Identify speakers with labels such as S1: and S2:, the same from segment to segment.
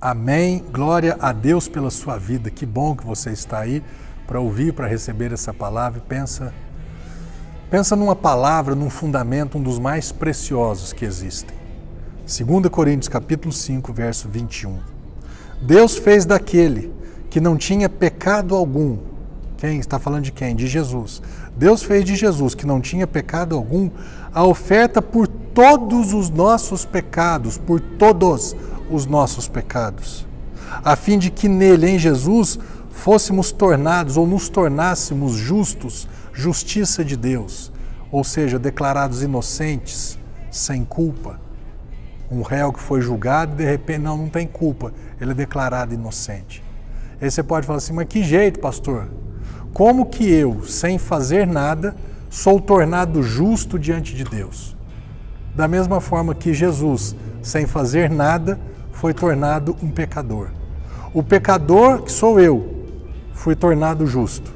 S1: Amém. Glória a Deus pela sua vida. Que bom que você está aí para ouvir, para receber essa palavra. Pensa, pensa numa palavra, num fundamento, um dos mais preciosos que existem. 2 Coríntios capítulo 5, verso 21. Deus fez daquele que não tinha pecado algum. Quem está falando de quem? De Jesus. Deus fez de Jesus, que não tinha pecado algum, a oferta por todos os nossos pecados, por todos os nossos pecados, a fim de que nele, em Jesus, fôssemos tornados ou nos tornássemos justos, justiça de Deus, ou seja, declarados inocentes, sem culpa. Um réu que foi julgado de repente não, não tem culpa, ele é declarado inocente. Aí você pode falar assim, mas que jeito, pastor? Como que eu, sem fazer nada, sou tornado justo diante de Deus? Da mesma forma que Jesus, sem fazer nada, foi tornado um pecador. O pecador, que sou eu, foi tornado justo.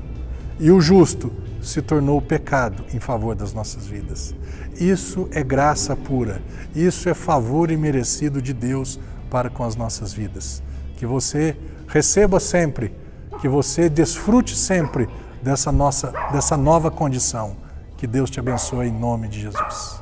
S1: E o justo se tornou pecado em favor das nossas vidas. Isso é graça pura. Isso é favor imerecido de Deus para com as nossas vidas. Que você receba sempre, que você desfrute sempre dessa nossa dessa nova condição. Que Deus te abençoe em nome de Jesus.